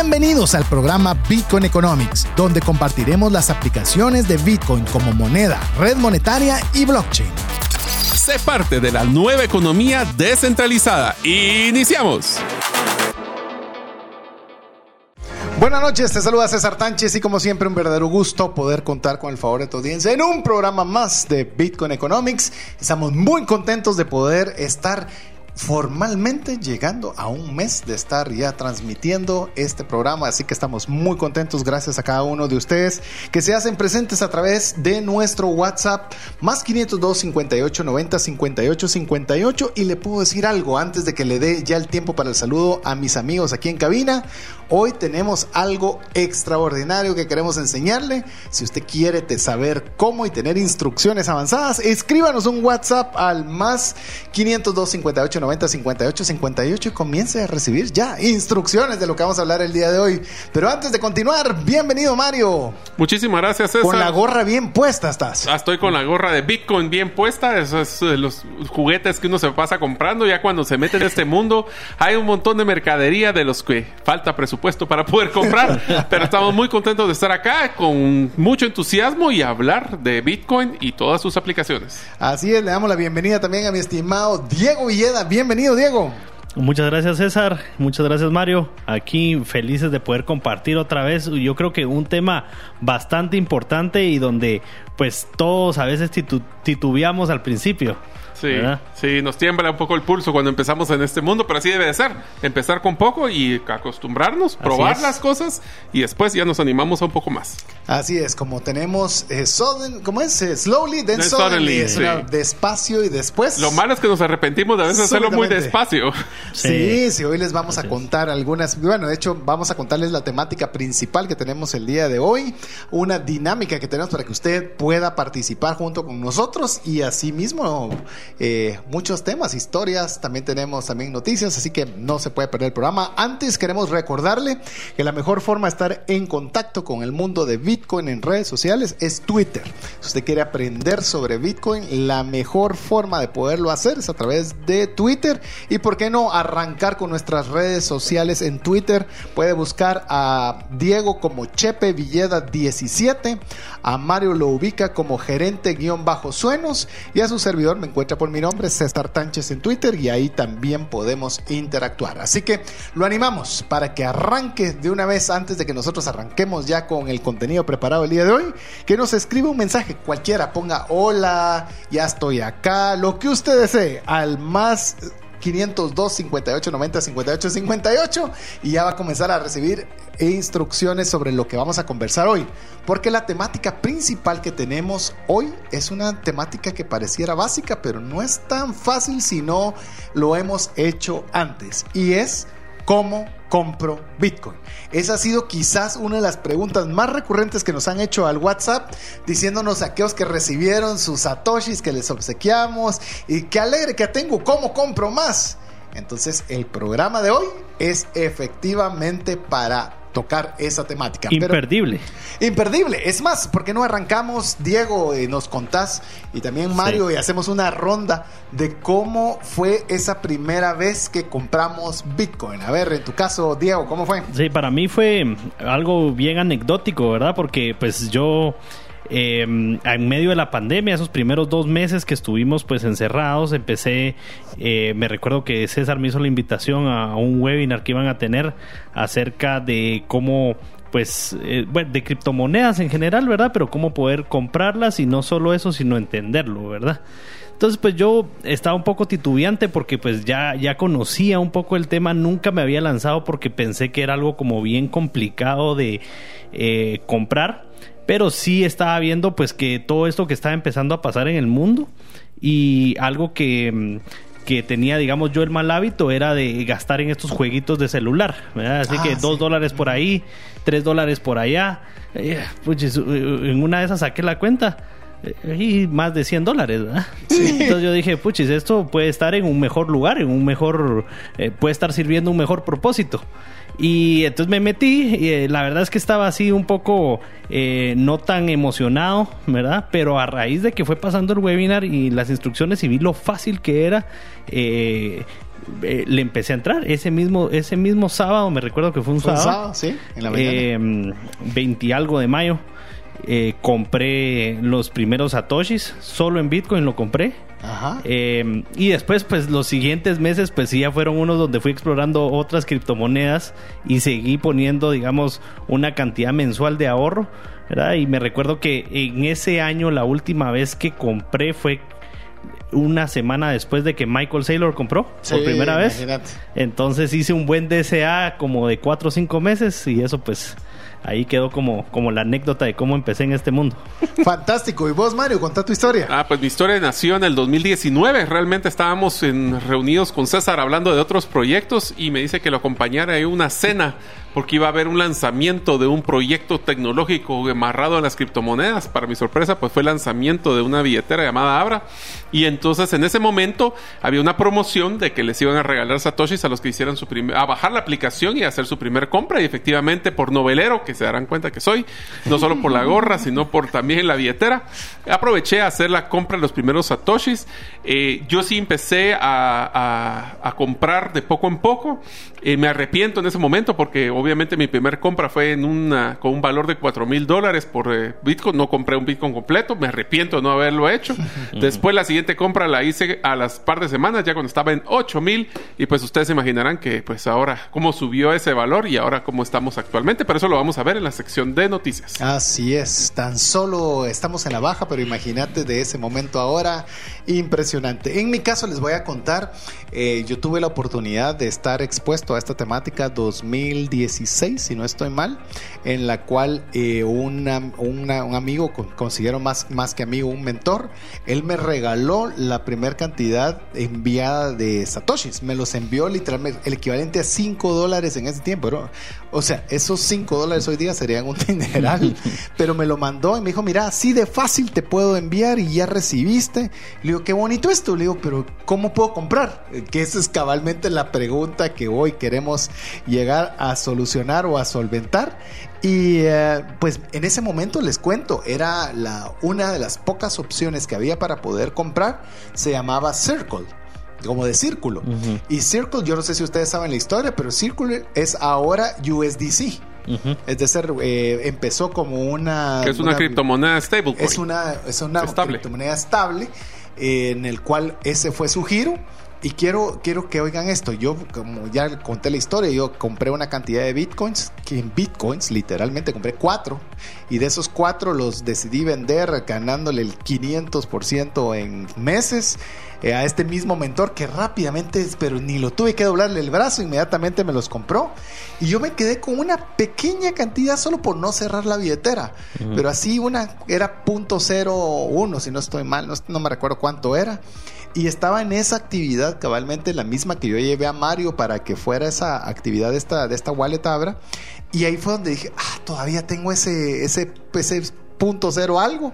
Bienvenidos al programa Bitcoin Economics, donde compartiremos las aplicaciones de Bitcoin como moneda, red monetaria y blockchain. Sé parte de la nueva economía descentralizada. Iniciamos. Buenas noches, te saluda César Tánchez y como siempre un verdadero gusto poder contar con el favor de tu audiencia en un programa más de Bitcoin Economics. Estamos muy contentos de poder estar formalmente llegando a un mes de estar ya transmitiendo este programa, así que estamos muy contentos gracias a cada uno de ustedes que se hacen presentes a través de nuestro WhatsApp más 502 58 90 58 58 y le puedo decir algo antes de que le dé ya el tiempo para el saludo a mis amigos aquí en cabina. Hoy tenemos algo extraordinario que queremos enseñarle. Si usted quiere saber cómo y tener instrucciones avanzadas, escríbanos un WhatsApp al más 502 58 90 58 58 y comience a recibir ya instrucciones de lo que vamos a hablar el día de hoy. Pero antes de continuar, bienvenido Mario. Muchísimas gracias, César. Con la gorra bien puesta estás. Ah, estoy con la gorra de Bitcoin bien puesta. Eso es de los juguetes que uno se pasa comprando. Ya cuando se mete en este mundo, hay un montón de mercadería de los que falta presupuesto puesto para poder comprar. pero estamos muy contentos de estar acá con mucho entusiasmo y hablar de Bitcoin y todas sus aplicaciones. Así es, le damos la bienvenida también a mi estimado Diego Villeda. Bienvenido, Diego. Muchas gracias César, muchas gracias Mario. Aquí felices de poder compartir otra vez. Yo creo que un tema bastante importante y donde pues todos a veces titubeamos al principio. Sí, sí, nos tiembla un poco el pulso cuando empezamos en este mundo, pero así debe de ser. Empezar con poco y acostumbrarnos, probar las cosas y después ya nos animamos a un poco más. Así es, como tenemos, eh, ¿cómo es? Eh, slowly, then, suddenly. despacio y después. Lo malo es que nos arrepentimos de a veces hacerlo muy despacio. Sí, sí, hoy les vamos a contar algunas, bueno, de hecho vamos a contarles la temática principal que tenemos el día de hoy, una dinámica que tenemos para que usted pueda participar junto con nosotros y así mismo eh, muchos temas, historias, también tenemos también noticias, así que no se puede perder el programa. Antes queremos recordarle que la mejor forma de estar en contacto con el mundo de Bitcoin en redes sociales es Twitter. Si usted quiere aprender sobre Bitcoin, la mejor forma de poderlo hacer es a través de Twitter. Y por qué no arrancar con nuestras redes sociales en Twitter. Puede buscar a Diego como Chepe Villeda 17, a Mario lo ubica como gerente guion bajo suenos y a su servidor me encuentra por mi nombre, César Tánchez en Twitter y ahí también podemos interactuar. Así que lo animamos para que arranque de una vez antes de que nosotros arranquemos ya con el contenido preparado el día de hoy, que nos escriba un mensaje cualquiera, ponga hola, ya estoy acá, lo que usted desee, al más 502 58 90 58 58 y ya va a comenzar a recibir instrucciones sobre lo que vamos a conversar hoy. Porque la temática principal que tenemos hoy es una temática que pareciera básica, pero no es tan fácil si no lo hemos hecho antes. Y es cómo compro Bitcoin. Esa ha sido quizás una de las preguntas más recurrentes que nos han hecho al WhatsApp, diciéndonos aquellos que recibieron sus satoshis que les obsequiamos y qué alegre que tengo, ¿cómo compro más? Entonces el programa de hoy es efectivamente para tocar esa temática. Imperdible. imperdible. Es más, ¿por qué no arrancamos, Diego, y nos contás, y también Mario, y hacemos una ronda de cómo fue esa primera vez que compramos Bitcoin? A ver, en tu caso, Diego, ¿cómo fue? Sí, para mí fue algo bien anecdótico, ¿verdad? Porque pues yo Em, en medio de la pandemia, esos primeros dos meses que estuvimos pues encerrados, empecé, eh, me recuerdo que César me hizo la invitación a, un webinar que iban a tener acerca de cómo pues, eh, bueno, de criptomonedas en general, ¿verdad? Pero cómo poder comprarlas y no solo eso, sino entenderlo, ¿verdad? Entonces, pues yo estaba un poco titubeante porque pues ya, ya conocía un poco el tema, nunca me había lanzado porque pensé que era algo como bien complicado de eh, comprar pero sí estaba viendo pues que todo esto que estaba empezando a pasar en el mundo y algo que, mm, que tenía, digamos, yo el mal hábito era de gastar en estos jueguitos de celular, Así que ah, dos dólares por ahí, tres dólares por allá. Eh, pues, en una de esas saqué la cuenta eh, y más de 100 dólares, ¿verdad? Entonces yo dije, puchis, esto puede estar en un mejor lugar, en un mejor, eh, puede estar sirviendo un mejor propósito. Y entonces me metí, y, eh, la verdad es que estaba así un poco eh, no tan emocionado, ¿verdad? Pero a raíz de que fue pasando el webinar y las instrucciones y vi lo fácil que era, eh, eh, le empecé a entrar. Ese mismo, ese mismo sábado, me recuerdo que fue un Fue un sábado. sábado, sí, en la mañana. Eh, 20 y algo de mayo. eh, compré los primeros satoshis, solo en Bitcoin lo compré. Ajá. Eh, y después, pues los siguientes meses, pues sí, ya fueron unos donde fui explorando otras criptomonedas y seguí poniendo, digamos, una cantidad mensual de ahorro, ¿verdad? Y me recuerdo que en ese año la última vez que compré fue una semana después de que Michael Saylor compró por Sí, primera vez. Entonces hice un buen DCA como de 4 o 5 meses y eso pues ahí quedó como, como la anécdota de cómo empecé en este mundo. Fantástico. ¿Y vos, Mario, contá tu historia? Ah, pues mi historia nació en el 2019. Realmente estábamos en, reunidos con César hablando de otros proyectos y me dice que lo acompañara a una cena porque iba a haber un lanzamiento de un proyecto tecnológico amarrado a las criptomonedas. Para mi sorpresa, pues fue el lanzamiento de una billetera llamada Abra. Y entonces en ese momento había una promoción de que les iban a regalar satoshis a los que hicieran su primer, a bajar la aplicación y hacer su primer compra. Y efectivamente por novelero, que se darán cuenta que soy, no solo por la gorra, sino por también la billetera, aproveché a hacer la compra de los primeros satoshis. Eh, yo sí empecé a, comprar de poco en poco. Eh, me arrepiento en ese momento porque obviamente mi primer compra fue en una, con un valor de 4 mil dólares por eh, Bitcoin. No compré un Bitcoin completo. Me arrepiento de no haberlo hecho. Después la siguiente compra la hice a las par de semanas, ya cuando estaba en 8 mil. Y pues ustedes se imaginarán que pues ahora cómo subió ese valor y ahora cómo estamos actualmente. Pero eso lo vamos a ver en la sección de noticias. Así es, tan solo estamos en la baja, pero imagínate de ese momento ahora, impresionante. En mi caso les voy a contar, eh, yo tuve la oportunidad de estar expuesto a esta temática 2016, si no estoy mal, en la cual eh, un amigo, con- considero más, más que amigo, un mentor, él me regaló la primer cantidad enviada de satoshis, me los envió literalmente el equivalente a 5 dólares en ese tiempo, o sea, esos 5 dólares hoy día serían un dineral, pero me lo mandó y me dijo, mira, así de fácil te puedo enviar y ya recibiste. Le digo, qué bonito esto. Le digo, pero ¿cómo puedo comprar? Eh, Que esa es cabalmente la pregunta que hoy queremos llegar a solucionar o a solventar. Y eh, pues en ese momento les cuento, era la, una de las pocas opciones que había para poder comprar, se llamaba Circle como de círculo. Y Circle, yo no sé si ustedes saben la historia, pero Circle es ahora USDC. Es decir, eh, empezó como una... Que es una, criptomoneda stablecoin. Es una, es una Estable. criptomoneda estable eh, en el cual ese fue su giro. Y quiero, quiero que oigan esto. Yo, como ya conté la historia, yo compré una cantidad de bitcoins, que en bitcoins literalmente compré cuatro. Y de esos cuatro los decidí vender ganándole el 500% en meses eh, a este mismo mentor que rápidamente, pero ni lo tuve que doblarle el brazo, inmediatamente me los compró. Y yo me quedé con una pequeña cantidad solo por no cerrar la billetera. Pero así una era .01, si no estoy mal, no, no me recuerdo cuánto era. Y estaba en esa actividad, cabalmente la misma que yo llevé a Mario para que fuera esa actividad de esta, de esta wallet Abra. Y ahí fue donde dije, ah, todavía tengo ese, ese, ese punto cero algo.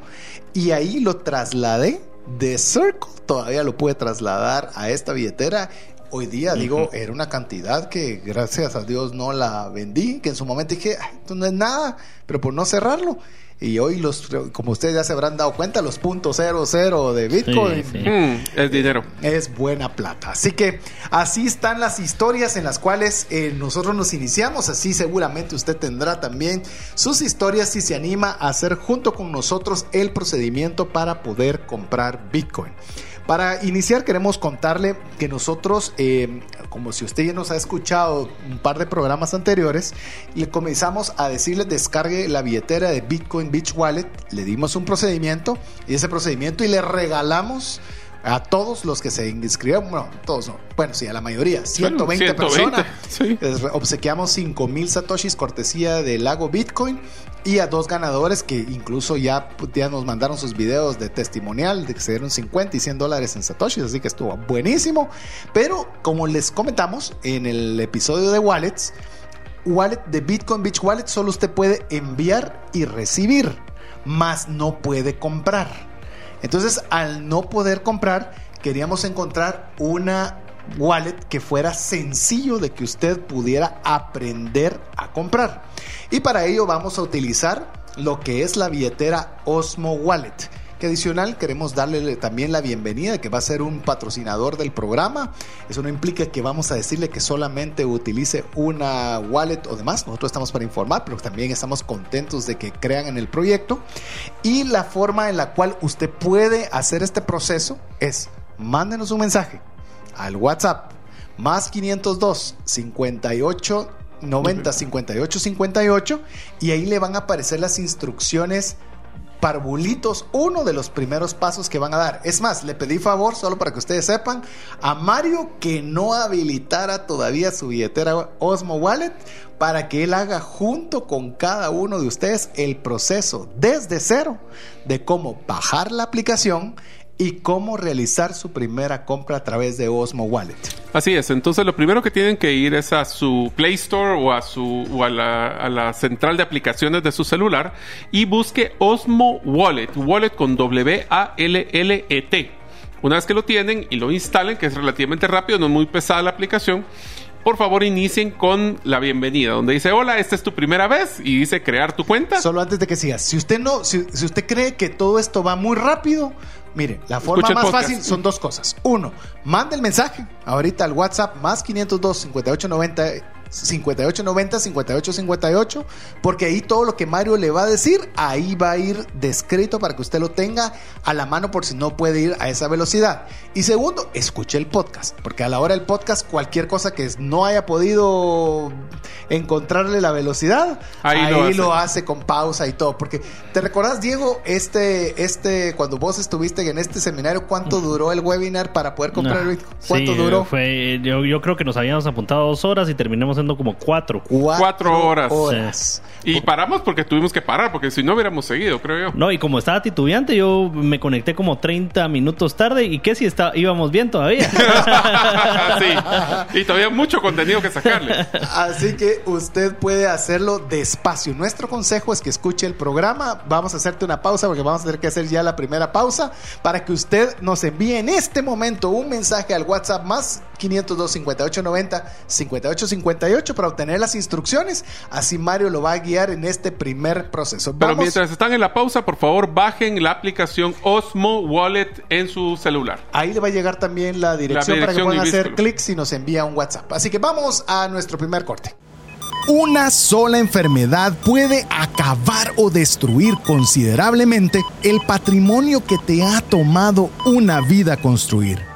Y ahí lo trasladé de Circle, todavía lo pude trasladar a esta billetera. Hoy día, digo, era una cantidad que gracias a Dios no la vendí, que en su momento dije, "Ah, esto no es nada, pero por no cerrarlo. Y hoy, los, como ustedes ya se habrán dado cuenta, los puntos cero cero de Bitcoin Sí, sí. Mm, es dinero. es buena plata. Así que así están las historias en las cuales eh, nosotros nos iniciamos. Así seguramente usted tendrá también sus historias si se anima a hacer junto con nosotros el procedimiento para poder comprar Bitcoin. Para iniciar queremos contarle que nosotros, eh, como si usted ya nos ha escuchado un par de programas anteriores, le comenzamos a decirle descargue la billetera de Bitcoin Beach Wallet, le dimos un procedimiento y ese procedimiento y le regalamos a todos los que se inscribieron, bueno, todos no, bueno, sí, a la mayoría, 120, 120, personas. sí. Les re- obsequiamos 5000 satoshis cortesía del lago Bitcoin y a dos ganadores que incluso ya, ya nos mandaron sus videos de testimonial de que se dieron 50 y 100 dólares en satoshis, así que estuvo buenísimo. Pero como les comentamos en el episodio de Wallets, wallet de Bitcoin Beach Wallet solo usted puede enviar y recibir, más no puede comprar. Entonces, al no poder comprar, queríamos encontrar una wallet que fuera sencillo de que usted pudiera aprender a comprar. Y para ello vamos a utilizar lo que es la billetera Osmo Wallet. Que adicional queremos darle también la bienvenida que va a ser un patrocinador del programa. Eso no implica que vamos a decirle que solamente utilice una wallet o demás. Nosotros estamos para informar, pero también estamos contentos de que crean en el proyecto. Y la forma en la cual usted puede hacer este proceso es mándenos un mensaje al WhatsApp más 502 58 90 58 58 y ahí le van a aparecer las instrucciones parvulitos, uno de los primeros pasos que van a dar. Es más, le pedí favor, solo para que ustedes sepan, a Mario que no habilitara todavía su billetera Osmo Wallet para que él haga junto con cada uno de ustedes el proceso desde cero de cómo bajar la aplicación y cómo realizar su primera compra a través de Osmo Wallet. Así es, entonces lo primero que tienen que ir es a su Play Store o a su o a la, a la central de aplicaciones de su celular y busque Osmo Wallet, Wallet con W A L L E T. Una vez que lo tienen y lo instalen, que es relativamente rápido, no es muy pesada la aplicación, por favor inicien con la bienvenida, donde dice, hola, esta es tu primera vez y dice crear tu cuenta. Solo antes de que sigas, si usted no, si, si usted cree que todo esto va muy rápido, mire, la forma más fácil son dos cosas. Uno, mande el mensaje ahorita al WhatsApp más 502 5890 5890 5858 porque ahí todo lo que Mario le va a decir ahí va a ir descrito para que usted lo tenga a la mano por si no puede ir a esa velocidad. Y segundo escuche el podcast porque a la hora del podcast cualquier cosa que no haya podido encontrarle la velocidad ahí, ahí lo, hace. lo, hace. con pausa y todo. Porque te recordás Diego este este cuando vos estuviste en este seminario cuánto duró el webinar para poder comprar no, cuánto sí, duró fue yo, yo creo que nos habíamos apuntado dos horas y terminamos en como cuatro. Cuatro, cuatro horas. horas. Sí. Y paramos porque tuvimos que parar, porque si no hubiéramos seguido, creo yo. No, y como estaba titubeante, yo me conecté como 30 minutos tarde. ¿Y qué si está, íbamos bien todavía? sí. Y todavía mucho contenido que sacarle. Así que usted puede hacerlo despacio. Nuestro consejo es que escuche el programa. Vamos a hacerte una pausa porque vamos a tener que hacer ya la primera pausa para que usted nos envíe en este momento un mensaje al WhatsApp más 502 5890 5858 para obtener las instrucciones. Así Mario lo va a guiar en este primer proceso. Vamos. Pero mientras están en la pausa, por favor, bajen la aplicación Osmo Wallet en su celular. Ahí le va a llegar también la dirección, la dirección para que puedan hacer clic si nos envía un WhatsApp. Así que vamos a nuestro primer corte. Una sola enfermedad puede acabar o destruir considerablemente el patrimonio que te ha tomado una vida construir.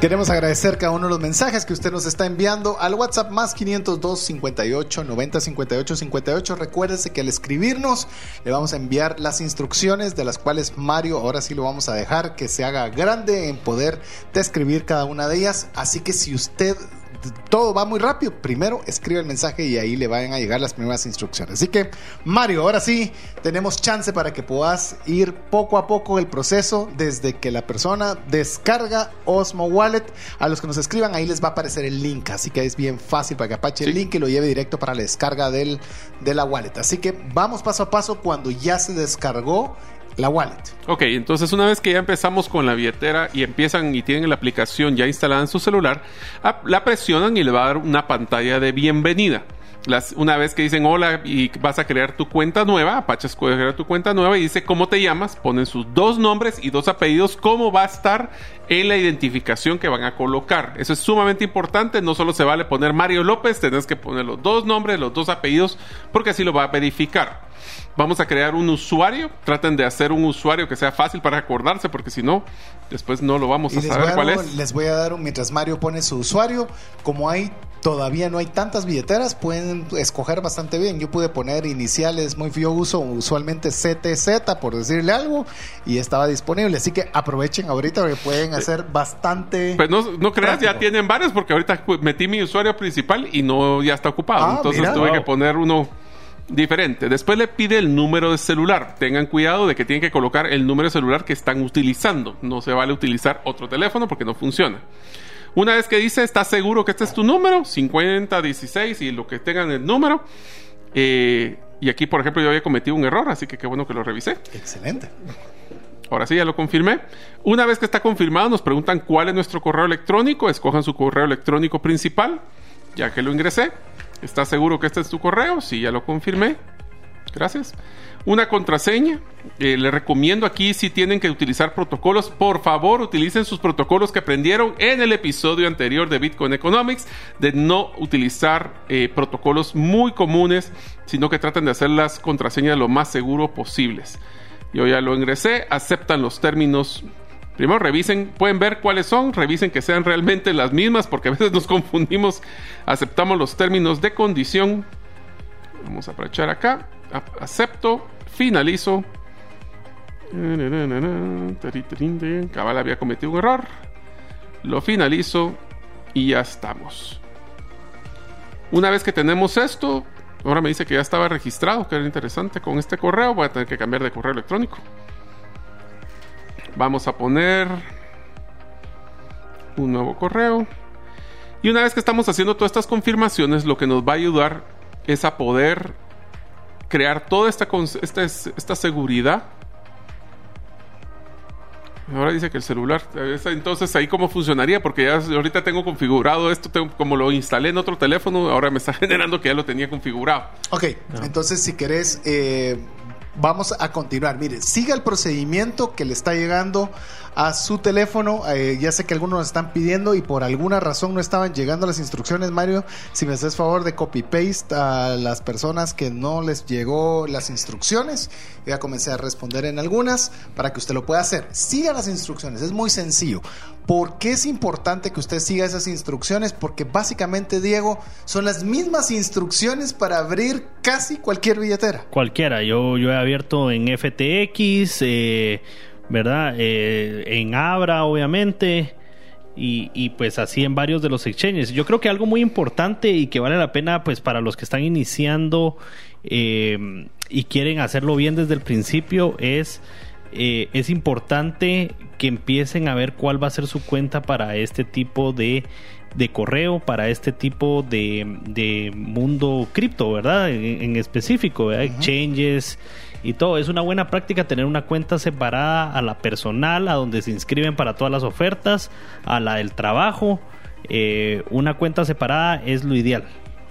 Queremos agradecer cada uno de los mensajes que usted nos está enviando al WhatsApp más 502 58 90 58 58. Recuérdese que al escribirnos le vamos a enviar las instrucciones de las cuales Mario ahora sí lo vamos a dejar que se haga grande en poder describir cada una de ellas. Así que si usted todo va muy rápido. Primero escribe el mensaje y ahí le van a llegar las primeras instrucciones. Así que, Mario, ahora sí tenemos chance para que puedas ir poco a poco el proceso desde que la persona descarga Osmo Wallet. A los que nos escriban, ahí les va a aparecer el link. Así que es bien fácil para que apache sí. el link y lo lleve directo para la descarga del, de la wallet. Así que vamos paso a paso cuando ya se descargó la wallet. Ok, entonces una vez que ya empezamos con la billetera y empiezan y tienen la aplicación ya instalada en su celular, la presionan y le va a dar una pantalla de bienvenida. Una vez que dicen hola y vas a crear tu cuenta nueva, Apache puede crear tu cuenta nueva y dice cómo te llamas, ponen sus dos nombres y dos apellidos, cómo va a estar en la identificación que van a colocar. Eso es sumamente importante, no solo se vale poner Mario López, tenés que poner los dos nombres, los dos apellidos, porque así lo va a verificar. Vamos a crear un usuario. Traten de hacer un usuario que sea fácil para acordarse, porque si no, después no lo vamos Y a saber cuál es. les voy a dar un, mientras Mario pone su usuario, como hay todavía no hay tantas billeteras, pueden escoger bastante bien. Yo pude poner iniciales, muy yo uso usualmente CTZ por decirle algo y estaba disponible, así que aprovechen ahorita porque pueden hacer bastante Pues no, no creas, ya tienen varios, porque ahorita metí mi usuario principal y no ya está ocupado. Ah, Entonces mira. tuve Wow. que poner uno diferente. Después le pide el número de celular. Tengan cuidado de que tienen que colocar el número de celular que están utilizando. No se vale utilizar otro teléfono porque no funciona. Una vez que dice, ¿estás seguro que este es tu número? 50, 16 y lo que tengan el número. Eh, y aquí, por ejemplo, yo había cometido un error, así que qué bueno que lo revisé. excelente. Ahora sí, ya lo confirmé. Una vez que está confirmado, nos preguntan cuál es nuestro correo electrónico. Escojan su correo electrónico principal, ya que lo ingresé. ¿Estás seguro que este es tu correo? Sí, ya lo confirmé. Gracias. Una contraseña. Eh, les recomiendo aquí si tienen que utilizar protocolos, por favor utilicen sus protocolos que aprendieron en el episodio anterior de Bitcoin Economics, de no utilizar eh, protocolos muy comunes, sino que traten de hacer las contraseñas lo más seguro posibles. Yo ya lo ingresé, aceptan los términos. Primero revisen, pueden ver cuáles son, revisen que sean realmente las mismas, porque a veces nos confundimos. Aceptamos los términos de condición. Vamos a aprovechar acá. Acepto, finalizo. Cabal había cometido un error. Lo finalizo y ya estamos. Una vez que tenemos esto, ahora me dice que ya estaba registrado, que era interesante con este correo. Voy a tener que cambiar de correo electrónico. Vamos a poner un nuevo correo. Y una vez que estamos haciendo todas estas confirmaciones, lo que nos va a ayudar es a poder crear toda esta, esta, es- esta seguridad. Ahora dice que el celular, entonces ahí cómo funcionaría, porque ya ahorita tengo configurado esto, tengo- como lo instalé en otro teléfono, ahora me está generando que ya lo tenía configurado. Ok, entonces si querés, eh, vamos a continuar. Mire, siga el procedimiento que le está llegando a su teléfono. Eh, ya sé que algunos nos están pidiendo y por alguna razón no estaban llegando las instrucciones, Mario. Si me haces favor de copy-paste a las personas que no les llegó las instrucciones, voy a comenzar a responder en algunas para que usted lo pueda hacer. Siga las instrucciones, es muy sencillo. ¿Por qué es importante que usted siga esas instrucciones? Porque básicamente, Diego, son las mismas instrucciones para abrir casi cualquier billetera. Cualquiera. Yo, yo he abierto en FTX, eh, ¿verdad? Eh, en Abra, obviamente. Y, y, pues así en varios de los exchanges. Yo creo que algo muy importante y que vale la pena pues para los que están iniciando eh, y quieren hacerlo bien desde el principio es, eh, es importante que empiecen a ver cuál va a ser su cuenta para este tipo de, de correo, para este tipo de, de mundo cripto, ¿verdad? En, en específico, ¿verdad? exchanges y todo. Es una buena práctica tener una cuenta separada a la personal, a donde se inscriben para todas las ofertas, a la del trabajo. Eh, una cuenta separada es lo ideal,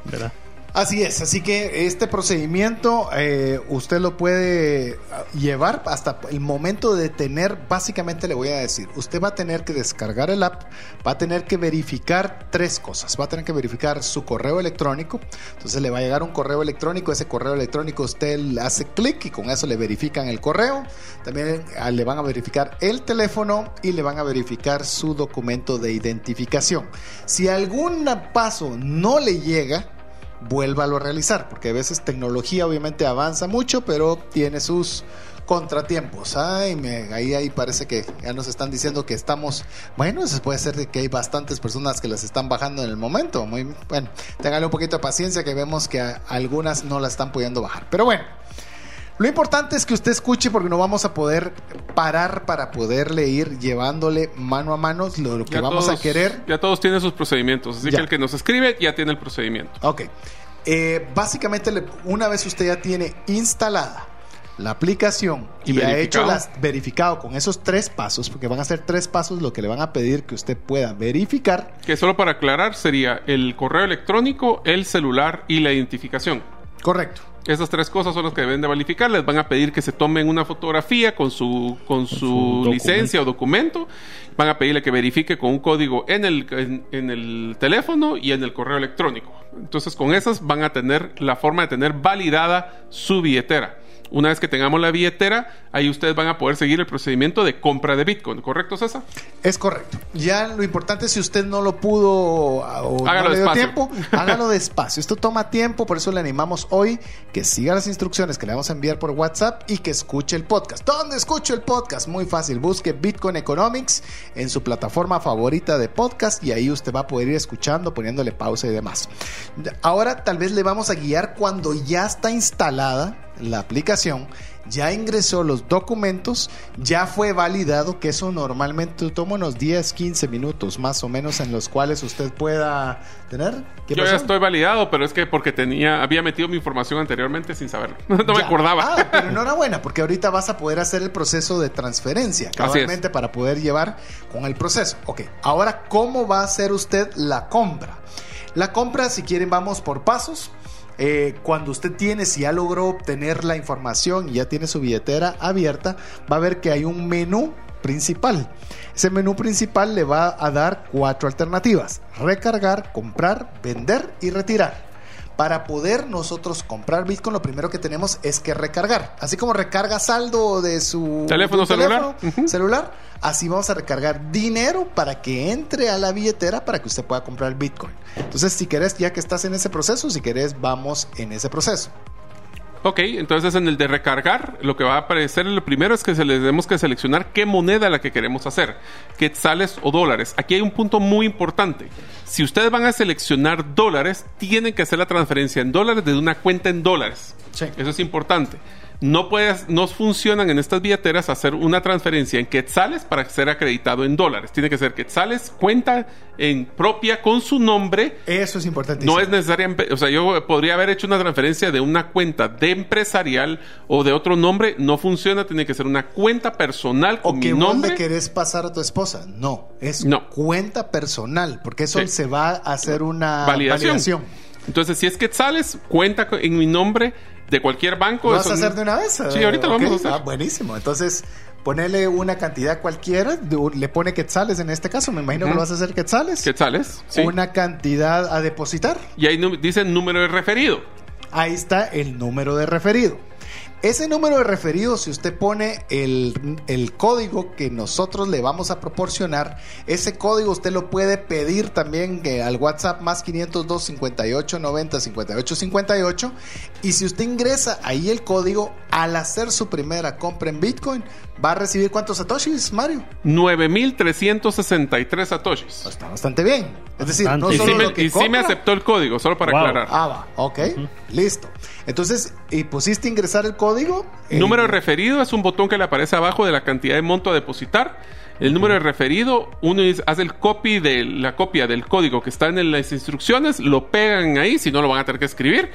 ¿verdad? Así es, así que este procedimiento eh, usted lo puede llevar hasta el momento de tener, básicamente le voy a decir, usted va a tener que descargar el app, va a tener que verificar tres cosas, va a tener que verificar su correo electrónico, entonces le va a llegar un correo electrónico, ese correo electrónico usted le hace clic y con eso le verifican el correo, también ah, le van a verificar el teléfono y le van a verificar su documento de identificación. Si algún paso no le llega, vuélvalo a realizar, porque a veces tecnología obviamente avanza mucho, pero tiene sus contratiempos. Ay, me- ahí, ahí parece que ya nos están diciendo que estamos, bueno, puede ser que hay bastantes personas que las están bajando en el momento. Bueno, téngale un poquito de paciencia que vemos que algunas no la están pudiendo bajar. Pero bueno, lo importante es que usted escuche porque no vamos a poder parar para poderle ir llevándole mano a mano lo, lo que Ya vamos todos- a querer. Ya todos tienen sus procedimientos, así Ya. que el que nos escribe ya tiene el procedimiento. Ok. Eh, básicamente, una vez usted ya tiene instalada la aplicación Y y, ha hecho las verificado con esos tres pasos, porque van a ser tres pasos lo que le van a pedir que usted pueda verificar. Que solo para aclarar sería el correo electrónico, el celular y la identificación. Correcto. Esas tres cosas son las que deben de verificar. Les van a pedir que se tomen una fotografía con su, con su, licencia o documento. Van a pedirle que verifique con un código en el, en, en el teléfono y en el correo electrónico. Entonces con esas van a tener la forma de tener validada su billetera. Una vez que tengamos la billetera, ahí ustedes van a poder seguir el procedimiento de compra de Bitcoin. ¿Correcto, César? Es correcto. Ya lo importante es si usted no lo pudo o hágalo no le dio tiempo, hágalo despacio. Esto toma tiempo, por eso le animamos hoy que siga las instrucciones que le vamos a enviar por WhatsApp y que escuche el podcast. ¿Dónde escucho el podcast? Muy fácil. Busque Bitcoin Economics en su plataforma favorita de podcast y ahí usted va a poder ir escuchando, poniéndole pausa y demás. Ahora tal vez le vamos a guiar cuando ya está instalada la aplicación, ya ingresó los documentos, ya fue validado, que eso normalmente toma unos 10, 15 minutos más o menos en los cuales usted pueda tener. ¿Qué Yo pasó? ya estoy validado, pero es que porque tenía, había metido mi información anteriormente sin saberlo. no me acordaba. Ah, pero enhorabuena, porque ahorita vas a poder hacer el proceso de transferencia, cabalmente para poder llevar con el proceso. Ok, ahora, ¿cómo va a hacer usted la compra? La compra, si quieren, vamos por pasos. Eh, cuando usted tiene, si ya logró obtener la información y ya tiene su billetera abierta, va a ver que hay un menú principal. Ese menú principal le va a dar cuatro alternativas. Recargar, comprar, vender y retirar. Para poder nosotros comprar Bitcoin, lo primero que tenemos es que recargar. Así como recarga saldo de su Teléfono de celular. teléfono celular, así vamos a recargar dinero para que entre a la billetera para que usted pueda comprar Bitcoin. Entonces, si querés, ya que estás en ese proceso, si querés, vamos en ese proceso. Ok, entonces en el de recargar, lo que va a aparecer lo primero es que se les tenemos que seleccionar qué moneda la que queremos hacer, quetzales o dólares. Aquí hay un punto muy importante. Si ustedes van a seleccionar dólares, tienen que hacer la transferencia en dólares desde una cuenta en dólares. Sí. Eso es importante. No, puedes, no funcionan en estas billeteras hacer una transferencia en quetzales para ser acreditado en dólares. Tiene que ser quetzales, cuenta en propia con su nombre Eso es importante. no es necesaria, o sea, yo podría haber hecho una transferencia de una cuenta de empresarial o de otro nombre, no funciona, tiene que ser una cuenta personal con O mi que vos nombre. le querés pasar a tu esposa. No, es No. cuenta personal, porque eso Sí. se va a hacer una Validación. validación. Entonces, si es quetzales, cuenta en mi nombre de cualquier banco. ¿Lo vas a hacer de una vez? Sí, ahorita lo vamos a hacer. Ah, buenísimo. Entonces, ponele una cantidad cualquiera, le pone quetzales en este caso, me imagino que lo vas a hacer quetzales. Quetzales, sí. Una cantidad a depositar. Y ahí dice número de referido. Ahí está el número de referido. Ese número de referido, si usted pone el, el código que nosotros le vamos a proporcionar, ese código usted lo puede pedir también eh, al WhatsApp más 502 58 90 58 58. Y si usted ingresa ahí el código, al hacer su primera compra en Bitcoin, va a recibir cuántos satoshis, Mario. 9.363 satoshis. Está bastante bien. Es decir, no Bastante. Y, solo sí me, lo que y sí me aceptó el código, solo para Wow. aclarar. Ah, va, ok, listo. Entonces, y pusiste ingresar el código. El número de Eh, referido es un botón que le aparece abajo de la cantidad de monto a depositar. El número de referido, uno es- hace el copy de la copia del código que está en las instrucciones, lo pegan ahí, si no lo van a tener que escribir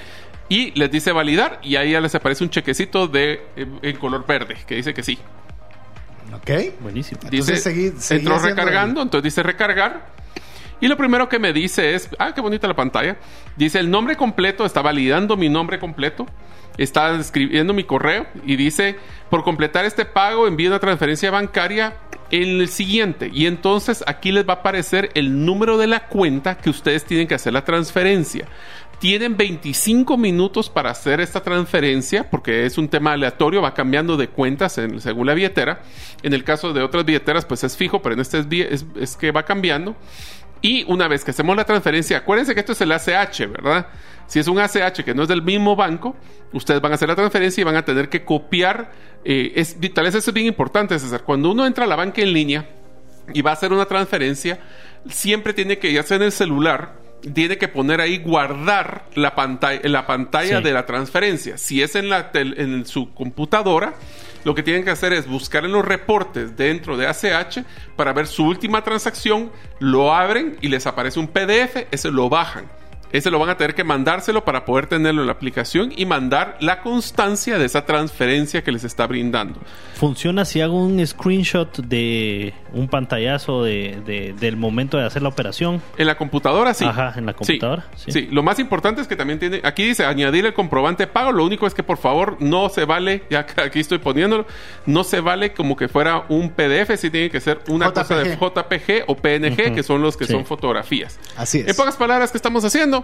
y les dice validar y ahí ya les aparece un chequecito de eh, en color verde que dice que sí. Ok. Buenísimo. Dice Entonces, seguí- seguí entró recargando, entonces dice recargar. Y lo primero que me dice es, ah, qué bonita la pantalla. Dice el nombre completo, está validando mi nombre completo. Está escribiendo mi correo y dice, por completar este pago, envíe una transferencia bancaria en el siguiente. Y entonces aquí les va a aparecer el número de la cuenta que ustedes tienen que hacer la transferencia. Tienen 25 minutos para hacer esta transferencia porque es un tema aleatorio, va cambiando de cuentas en- según la billetera. En el caso de otras billeteras, pues es fijo, pero en este es, es- es que va cambiando. Y una vez que hacemos la transferencia, acuérdense que esto es el ACH, ¿verdad? Si es un ACH que no es del mismo banco, ustedes van a hacer la transferencia y van a tener que copiar. eh, es, tal vez eso es bien importante, César. Cuando uno entra a la banca en línea y va a hacer una transferencia, siempre tiene que, ya sea en el celular, tiene que poner ahí guardar la pantalla, la pantalla Sí. de la transferencia. Si es en, la en su computadora, lo que tienen que hacer es buscar en los reportes dentro de ACH para ver su última transacción, lo abren y les aparece un PDF, ese lo bajan. Ese lo van a tener que mandárselo para poder tenerlo en la aplicación y mandar la constancia de esa transferencia que les está brindando. Funciona si hago un screenshot de un pantallazo de, de- del momento de hacer la operación. En la computadora sí. Ajá, en la computadora, Sí. sí. sí. Lo más importante es que también tiene. Aquí dice añadir el comprobante de pago. Lo único es que por favor no se vale. Ya que aquí estoy poniéndolo. No se vale como que fuera un PDF. Sí tiene que ser una cosa de JPG. O PNG, que son los que Sí. son fotografías. Así es. En pocas palabras, ¿qué estamos haciendo?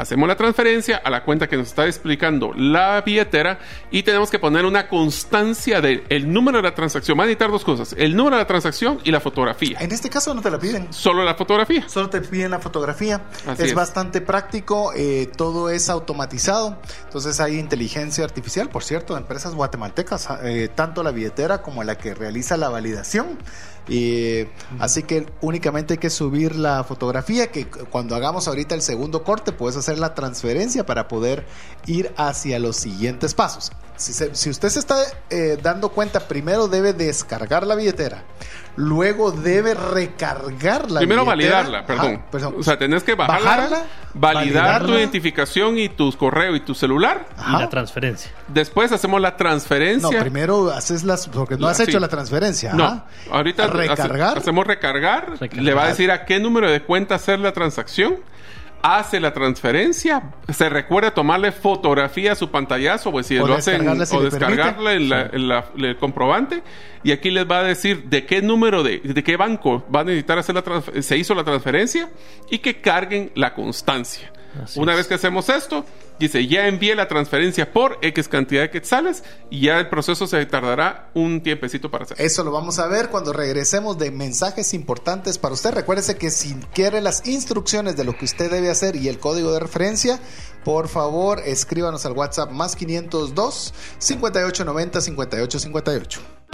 hacemos la transferencia a la cuenta que nos está explicando la billetera y tenemos que poner una constancia del el número de la transacción. Va a necesitar dos cosas, el número de la transacción y la fotografía. En este caso no te la piden. Solo la fotografía. Solo te piden la fotografía. Es, es. bastante práctico, eh, todo es automatizado. Entonces hay inteligencia artificial, por cierto, de empresas guatemaltecas, eh, tanto la billetera como la que realiza la validación. Y, así que únicamente hay que subir la fotografía, que cu- cuando hagamos ahorita el segundo corte puedes hacer la transferencia para poder ir hacia los siguientes pasos. Si, se- si usted se está eh, dando cuenta, primero debe descargar la billetera, luego debe recargar la Primero billetera. validarla, perdón. Ajá, perdón. O sea, tenés que bajarla, Bajarla, validar tu identificación y tus correo y tu celular. Y la transferencia. Después hacemos la No, transferencia. primero haces las, porque no La- has hecho la transferencia. No, ajá. ahorita hace- recargar. hacemos recargar, Recargar. le va a decir a qué número de cuenta hacer la transacción, hace la transferencia, se recuerda tomarle fotografía a su pantallazo, pues si O lo hacen si o le descargarla en, la- en la- en el comprobante y aquí les va a decir de qué número de, de qué banco va a necesitar hacer la se hizo la transferencia y que carguen la constancia. Así Una es. vez que hacemos esto, dice ya envié la transferencia por X cantidad de quetzales y ya el proceso se tardará un tiempecito para hacer. Eso lo vamos a ver cuando regresemos de mensajes importantes para usted. Recuérdese que si quiere las instrucciones de lo que usted debe hacer y el código de referencia, por favor escríbanos al WhatsApp más 502 5890 5858.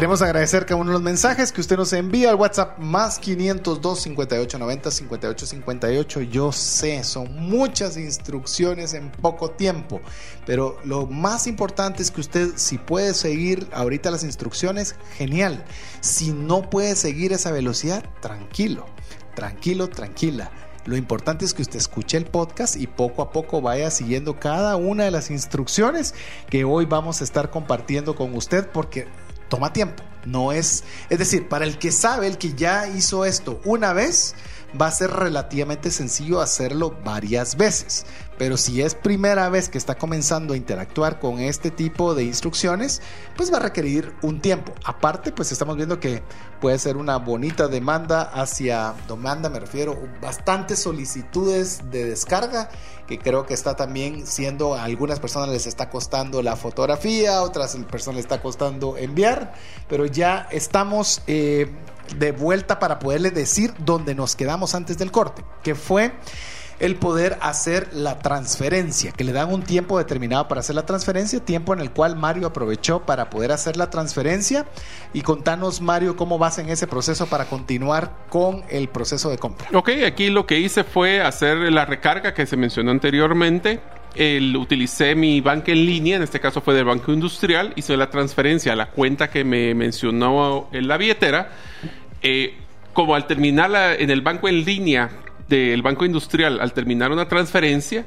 Queremos agradecer cada uno de los mensajes que usted nos envía al WhatsApp más 502 58 90 58 58. Yo sé, son muchas instrucciones en poco tiempo, pero lo más importante es que usted, si puede seguir ahorita las instrucciones, genial. Si no puede seguir esa velocidad, tranquilo, tranquilo, tranquila. Lo importante es que usted escuche el podcast y poco a poco vaya siguiendo cada una de las instrucciones que hoy vamos a estar compartiendo con usted porque toma tiempo. No es, es decir, para el que sabe, el que ya hizo esto una vez, va a ser relativamente sencillo hacerlo varias veces. Pero si es primera vez que está comenzando a interactuar con este tipo de instrucciones, pues va a requerir un tiempo. Aparte, pues estamos viendo que puede ser una bonita demanda hacia, demanda me refiero, bastantes solicitudes de descarga, que creo que está también siendo, a algunas personas les está costando la fotografía, a otras personas les está costando enviar, pero ya estamos... eh, de vuelta para poderle decir dónde nos quedamos antes del corte, que fue el poder hacer la transferencia, que le dan un tiempo determinado para hacer la transferencia, tiempo en el cual Mario aprovechó para poder hacer la transferencia. Y contanos, Mario, cómo vas en ese proceso para continuar con el proceso de compra. Ok, aquí lo que hice fue hacer la recarga que se mencionó anteriormente. Utilicé mi banca en línea, en este caso fue del Banco Industrial, hice la transferencia a la cuenta que me mencionó en la billetera. Eh, como al terminar la- en el banco en línea del Banco Industrial, al terminar una transferencia,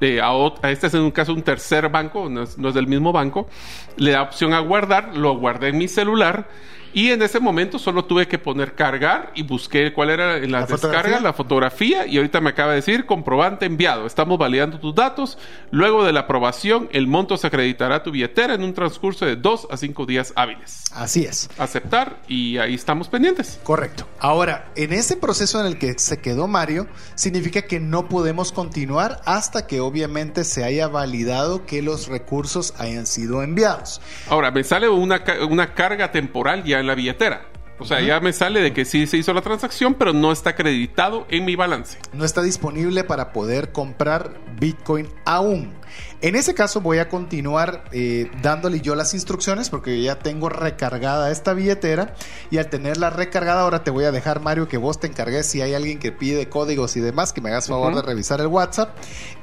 eh, a, a este es en un caso un tercer banco, no es, no es del mismo banco, le da opción a guardar, lo guardé en mi celular y en ese momento solo tuve que poner cargar y busqué cuál era en la, ¿La descarga, fotografía? la fotografía y ahorita me acaba de decir comprobante enviado. Estamos validando tus datos. Luego de la aprobación, el monto se acreditará a tu billetera en un transcurso de dos a cinco días hábiles. Así es. Aceptar y ahí estamos pendientes. Correcto. Ahora, en ese proceso en el que se quedó Mario, significa que no podemos continuar hasta que obviamente se haya validado que los recursos hayan sido enviados. Ahora, me sale una, una carga temporal ya en la billetera. O sea, ya me sale de que sí se hizo la transacción, pero no está acreditado en mi balance. No está disponible para poder comprar Bitcoin aún. En ese caso voy a continuar eh, dándole yo las instrucciones porque ya tengo recargada esta billetera y al tenerla recargada ahora te voy a dejar Mario que vos te encargues si hay alguien que pide códigos y demás que me hagas favor de revisar el WhatsApp.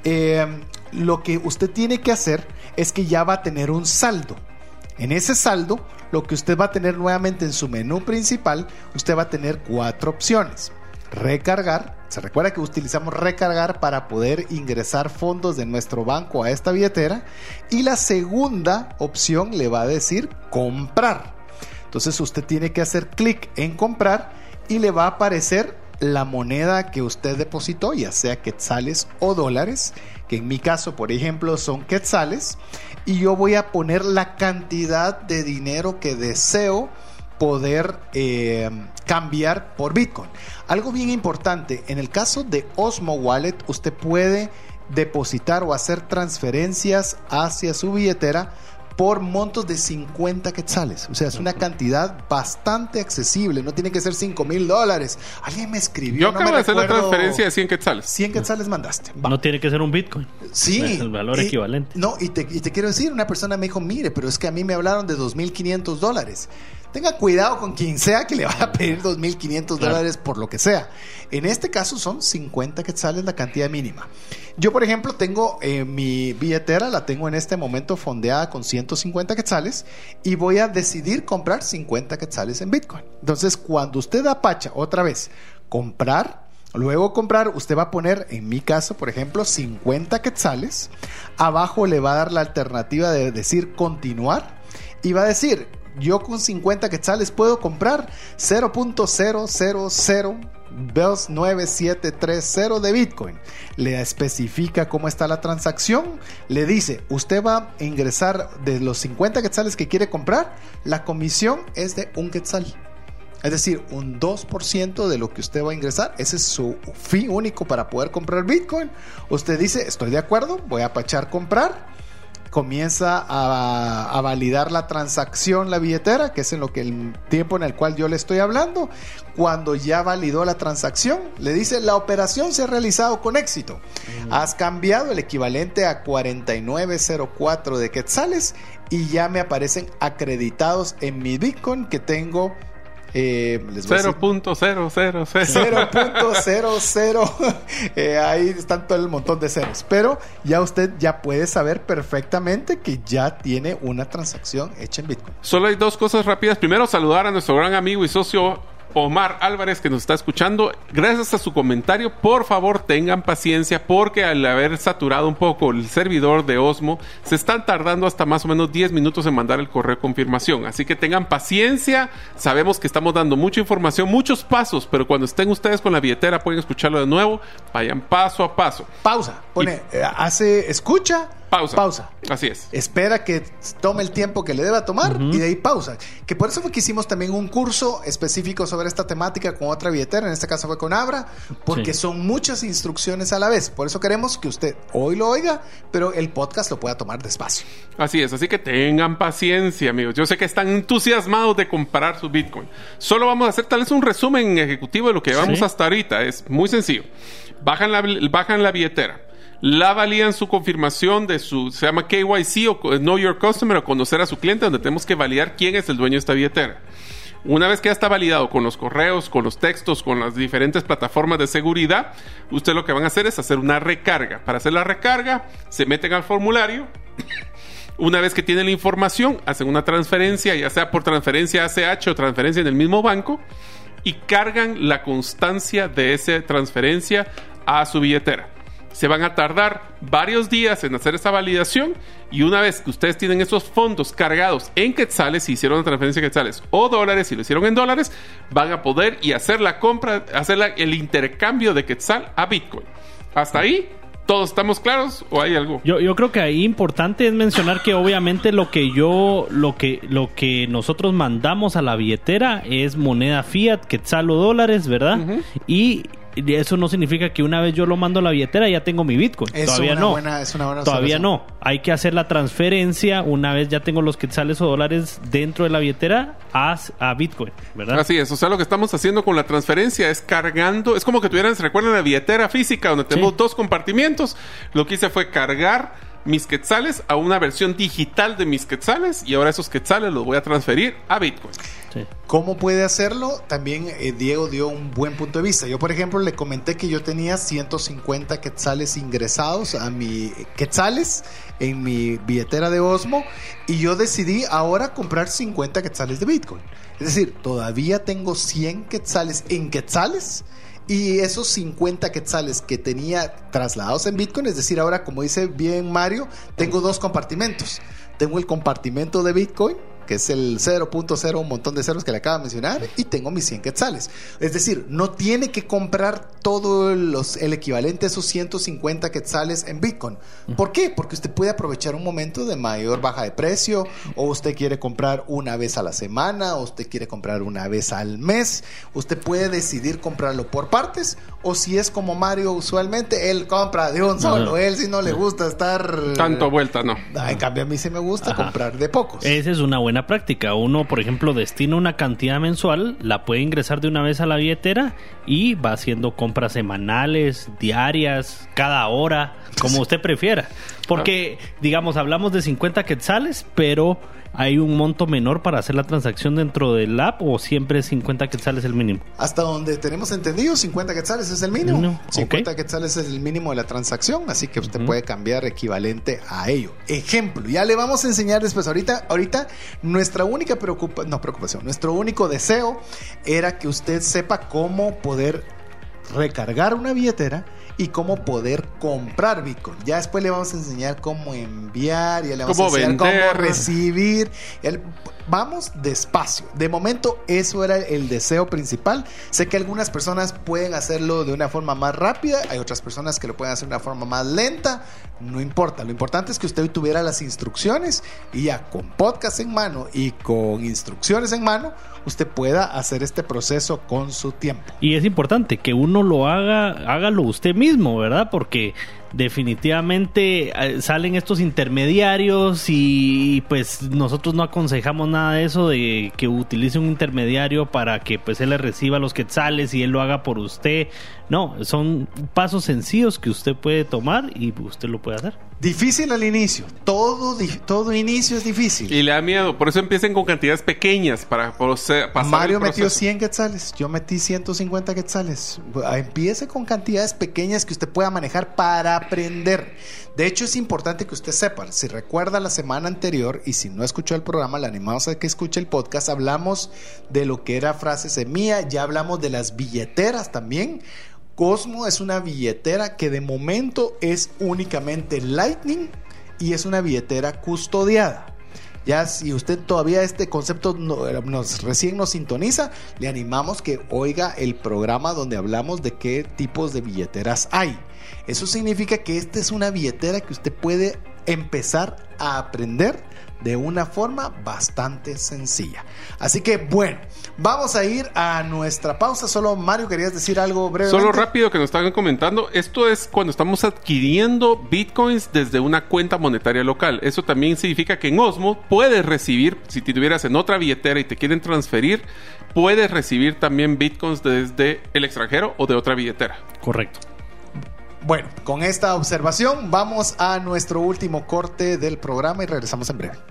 Eh, lo que usted tiene que hacer es que ya va a tener un saldo. En ese saldo, lo que usted va a tener nuevamente en su menú principal, usted va a tener cuatro opciones. Recargar, se recuerda que utilizamos recargar para poder ingresar fondos de nuestro banco a esta billetera. Y la segunda opción le va a decir comprar. Entonces usted tiene que hacer clic en comprar y le va a aparecer la moneda que usted depositó, ya sea quetzales o dólares, que en mi caso, por ejemplo, son quetzales, y yo voy a poner la cantidad de dinero que deseo poder eh, cambiar por Bitcoin. Algo bien importante, en el caso de Osmo Wallet, usted puede depositar o hacer transferencias hacia su billetera por montos de 50 quetzales. O sea, es una cantidad bastante accesible. No tiene que ser 5 mil dólares. Alguien me escribió. Yo no acabo me de hacer la transferencia de 100 quetzales. 100 quetzales mandaste. Va. No tiene que ser un Bitcoin. Sí. Es el valor Y- equivalente. No, y te, y te quiero decir, una persona me dijo, mire, pero es que a mí me hablaron de 2.500 dólares. Tenga cuidado con quien sea que le vaya a pedir 2.500 Claro. dólares por lo que sea. En este caso son 50 quetzales la cantidad mínima. Yo, por ejemplo, tengo eh, mi billetera, la tengo en este momento fondeada con 150 quetzales y voy a decidir comprar 50 quetzales en Bitcoin. Entonces, cuando usted apacha otra vez, comprar, Luego comprar, usted va a poner, en mi caso, por ejemplo, 50 quetzales. Abajo le va a dar la alternativa de decir continuar. Y va a decir, yo con 50 quetzales puedo comprar 0.0002973 de Bitcoin. Le especifica cómo está la transacción. Le dice, usted va a ingresar de los 50 quetzales que quiere comprar. La comisión es de un quetzal. Es decir, un 2% de lo que usted va a ingresar, ese es su fin único para poder comprar Bitcoin. Usted dice, estoy de acuerdo, voy a pachar comprar. Comienza a, a validar la transacción, la billetera, que es en lo que el tiempo en el cual yo le estoy hablando. Cuando ya validó la transacción, le dice, la operación se ha realizado con éxito. Has cambiado el equivalente a 4904 de quetzales y ya me aparecen acreditados en mi Bitcoin que tengo eh, les voy a decir, 0.000. 0.00 eh, ahí están todo el montón de ceros pero ya usted ya puede saber perfectamente que ya tiene una transacción hecha en Bitcoin Solo hay dos cosas rápidas. Primero, saludar a nuestro gran amigo y socio Omar Álvarez que nos está escuchando. Gracias a su comentario, por favor tengan paciencia porque al haber saturado un poco el servidor de Osmo, se están tardando hasta más o menos 10 minutos en mandar el correo de confirmación. Así que tengan paciencia. Sabemos que estamos dando mucha información, muchos pasos, pero cuando estén ustedes con la billetera pueden escucharlo de nuevo. Vayan paso a paso. pausa pone eh, hace escucha Pausa. pausa Así es. espera que tome el tiempo que le deba tomar y de ahí pausa. Que por eso fue que hicimos también un curso específico sobre esta temática con otra billetera, en este caso fue con Abra, porque Sí. son muchas instrucciones a la vez. Por eso queremos que usted hoy lo oiga, pero el podcast lo pueda tomar despacio. Así es, así que tengan paciencia, amigos. Yo sé que están entusiasmados de comprar su Bitcoin. Solo vamos a hacer tal vez un resumen ejecutivo de lo que llevamos Sí. hasta ahorita. Es muy sencillo. Bajan la, bajan la billetera. La validan su confirmación de su, se llama KYC o Know Your Customer o conocer a su cliente, donde tenemos que validar quién es el dueño de esta billetera. Una vez que ya está validado con los correos, con los textos, con las diferentes plataformas de seguridad, usted lo que van a hacer es hacer una recarga. Para hacer la recarga, se meten al formulario, una vez que tienen la información, hacen una transferencia, ya sea por transferencia ACH o transferencia en el mismo banco, y cargan la constancia de esa transferencia a su billetera. Se van a tardar varios días en hacer esa validación y una vez que ustedes tienen esos fondos cargados en quetzales, si hicieron la transferencia en quetzales o dólares, si lo hicieron en dólares, van a poder y hacer la compra, hacer la- el intercambio de quetzal a Bitcoin. Hasta ahí, ¿todos estamos claros o hay algo? Yo, yo creo que ahí importante es mencionar que obviamente lo que yo, lo que, lo que nosotros mandamos a la billetera es moneda fiat, quetzal o dólares, ¿verdad? Y y eso no significa que una vez yo lo mando a la billetera ya tengo mi Bitcoin. Es Todavía una no. buena- es una buena Todavía no. Hay que hacer la transferencia una vez ya tengo los quetzales o dólares dentro de la billetera a, a Bitcoin, ¿verdad? Así es, o sea, lo que estamos haciendo con la transferencia es cargando, es como que tuvieran, ¿se recuerdan la billetera física donde tenemos dos compartimientos? Lo que hice fue cargar mis quetzales a una versión digital de mis quetzales y ahora esos quetzales los voy a transferir a Bitcoin. Sí. ¿Cómo puede hacerlo? También eh, Diego dio un buen punto de vista. Yo, por ejemplo, le comenté que yo tenía 150 quetzales ingresados a mi quetzales en mi billetera de Osmo y yo decidí ahora comprar 50 quetzales de Bitcoin. Es decir, todavía tengo 100 quetzales en quetzales y esos 50 quetzales que tenía trasladados en Bitcoin, es decir, ahora como dice bien Mario, tengo dos compartimentos. Tengo el compartimento de Bitcoin que es el 0.0, un montón de ceros que le acabo de mencionar, y tengo mis 100 quetzales. Es decir, no tiene que comprar todo los, el equivalente a esos 150 quetzales en Bitcoin. ¿Por qué? Porque usted puede aprovechar un momento de mayor baja de precio, o usted quiere comprar una vez a la semana, o usted quiere comprar una vez al mes. Usted puede decidir comprarlo por partes, o si es como Mario usualmente, él compra de un solo. Él si no le gusta estar... Tanto vuelta, no. Ah, En cambio, a mí sí me gusta Ajá. comprar de pocos. Esa es una buena práctica. Uno, por ejemplo, destina una cantidad mensual, la puede ingresar de una vez a la billetera y va haciendo compras semanales, diarias, cada hora, como usted prefiera. Porque, digamos, hablamos de 50 quetzales, pero hay un monto menor para hacer la transacción dentro del app o siempre 50 quetzales el mínimo. Hasta donde tenemos entendido, 50 quetzales es el mínimo. No, 50 ok. quetzales es el mínimo de la transacción, así que usted puede cambiar equivalente a ello. Ejemplo, ya le vamos a enseñar después. Ahorita, ahorita nuestra única preocupación, no preocupación, nuestro único deseo era que usted sepa cómo poder recargar una billetera y cómo poder comprar Bitcoin. Ya después le vamos a enseñar cómo enviar, ya le vamos a enseñar vender. cómo recibir. El- vamos despacio. De momento, eso era el deseo principal. Sé que algunas personas pueden hacerlo de una forma más rápida, hay otras personas que lo pueden hacer de una forma más lenta. No importa, lo importante es que usted tuviera las instrucciones y ya con podcast en mano y con instrucciones en mano, usted pueda hacer este proceso con su tiempo. Y es importante que uno lo haga, hágalo usted mismo, ¿verdad? Porque definitivamente eh, salen estos intermediarios y pues nosotros no aconsejamos nada de eso de que utilice un intermediario para que pues él le reciba los quetzales y él lo haga por usted. No, son pasos sencillos que usted puede tomar y usted lo puede hacer. Difícil al inicio, todo, todo inicio es difícil. Y le da miedo, por eso empiecen con cantidades pequeñas para pasar Mario el metió proceso. 100 quetzales, yo metí 150 quetzales. Empiece con cantidades pequeñas que usted pueda manejar para aprender. De hecho, es importante que usted sepa, si recuerda la semana anterior y si no escuchó el programa, le animamos a que escuche el podcast, hablamos de lo que era frase semilla, ya hablamos de las billeteras también. Cosmo es una billetera que de momento es únicamente Lightning y es una billetera custodiada. Ya si usted todavía este concepto no- nos recién nos sintoniza, le animamos que oiga el programa donde hablamos de qué tipos de billeteras hay. Eso significa que esta es una billetera que usted puede empezar a aprender de una forma bastante sencilla. Así que bueno, vamos a ir a nuestra pausa. Solo Mario, ¿querías decir algo brevemente? Solo rápido que nos estaban comentando, esto es cuando estamos adquiriendo bitcoins desde una cuenta monetaria local. Eso también significa que en Osmo puedes recibir, si te tuvieras en otra billetera y te quieren transferir, puedes recibir también bitcoins desde el extranjero o de otra billetera. Correcto. Bueno, con esta observación vamos a nuestro último corte del programa y regresamos en breve.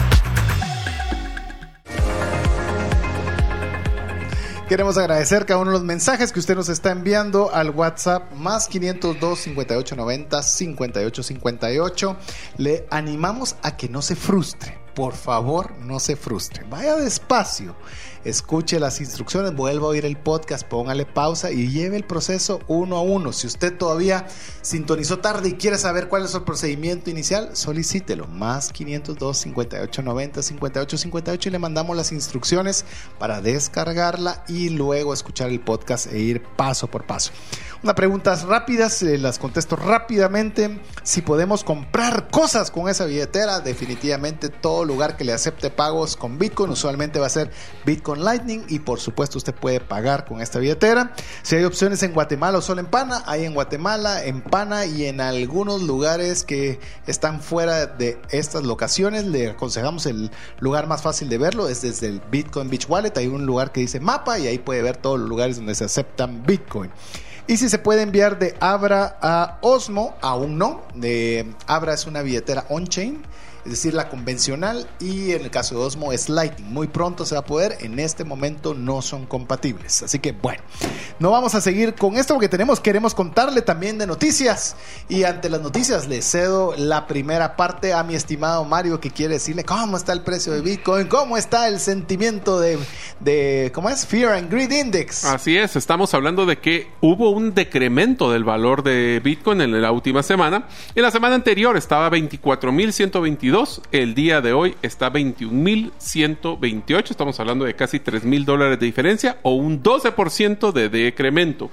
Queremos agradecer cada uno de los mensajes que usted nos está enviando al WhatsApp más 502 5890 5858. Le animamos a que no se frustre. Por favor, no se frustre. Vaya despacio escuche las instrucciones, vuelva a oír el podcast, póngale pausa y lleve el proceso uno a uno. Si usted todavía sintonizó tarde y quiere saber cuál es el procedimiento inicial, solicítelo. Más 502 58 90 58 58 y le mandamos las instrucciones para descargarla y luego escuchar el podcast e ir paso por paso. Unas preguntas rápidas, eh, las contesto rápidamente. Si podemos comprar cosas con esa billetera, definitivamente todo lugar que le acepte pagos con Bitcoin, usualmente va a ser Bitcoin Lightning y por supuesto usted puede pagar con esta billetera. Si hay opciones en Guatemala o solo en Pana, hay en Guatemala, en Pana y en algunos lugares que están fuera de estas locaciones. Le aconsejamos el lugar más fácil de verlo, es desde el Bitcoin Beach Wallet. Hay un lugar que dice mapa y ahí puede ver todos los lugares donde se aceptan Bitcoin. Y si se puede enviar de Abra a Osmo, aún no. De Abra es una billetera on-chain es decir, la convencional y en el caso de Osmo es Lightning. Muy pronto se va a poder, en este momento no son compatibles. Así que bueno, no vamos a seguir con esto porque tenemos, queremos contarle también de noticias y ante las noticias le cedo la primera parte a mi estimado Mario que quiere decirle cómo está el precio de Bitcoin, cómo está el sentimiento de, de ¿cómo es? Fear and Greed Index. Así es, estamos hablando de que hubo un decremento del valor de Bitcoin en la última semana. En la semana anterior estaba 24.122 el día de hoy está 21.128. Estamos hablando de casi 3.000 dólares de diferencia o un 12% de decremento.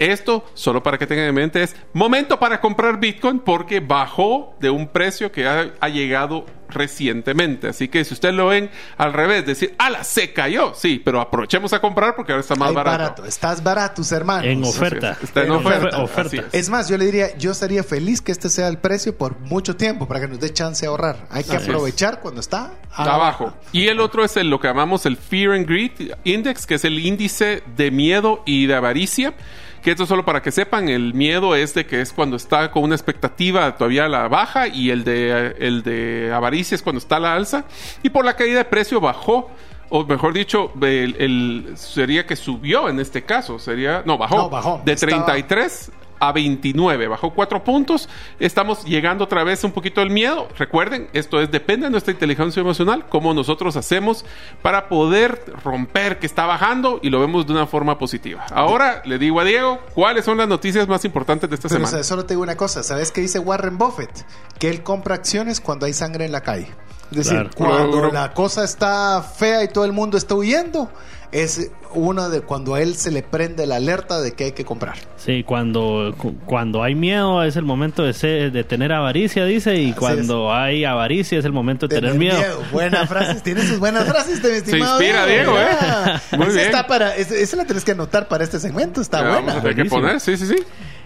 Esto, solo para que tengan en mente, es momento para comprar Bitcoin porque bajó de un precio que ha, ha llegado recientemente. Así que si ustedes lo ven al revés, decir, ¡ala! Se cayó. Sí, pero aprovechemos a comprar porque ahora está más barato. Estás barato, hermanos. En oferta. Está en, oferta. Es. más, yo le diría, yo estaría feliz que este sea el precio por mucho tiempo para que nos dé chance de ahorrar. Hay que aprovechar cuando está abajo. Y el otro es el, lo que llamamos el Fear and Greed Index, que es el índice de miedo y de avaricia que esto solo para que sepan, el miedo es de que es cuando está con una expectativa todavía a la baja y el de, el de avaricia es cuando está a la alza. Y por la caída de precio bajó o mejor dicho, el, sería que subió en este caso, sería, no, bajó, bajó. de 33 a 29, bajó 4 puntos. Estamos llegando otra vez un poquito del miedo. Recuerden, esto es depende de nuestra inteligencia emocional, cómo nosotros hacemos para poder romper que está bajando y lo vemos de una forma positiva. Ahora le digo a Diego, ¿cuáles son las noticias más importantes de esta semana? solo te digo una cosa, ¿sabes qué dice Warren Buffett? Que él compra acciones cuando hay sangre en la calle. Es decir, cuando la cosa está fea y todo el mundo está huyendo, es uno de cuando a él se le prende la alerta de que hay que comprar. Sí, cuando, cuando hay miedo es el momento de, de tener avaricia, dice, y cuando hay avaricia es el momento de tener, miedo. Buenas frases, tienes sus buenas frases, te Se inspira, Diego, ¿eh? Muy bien. Está para, esa la tienes que anotar para este segmento, está buena. A que poner, sí, sí, sí.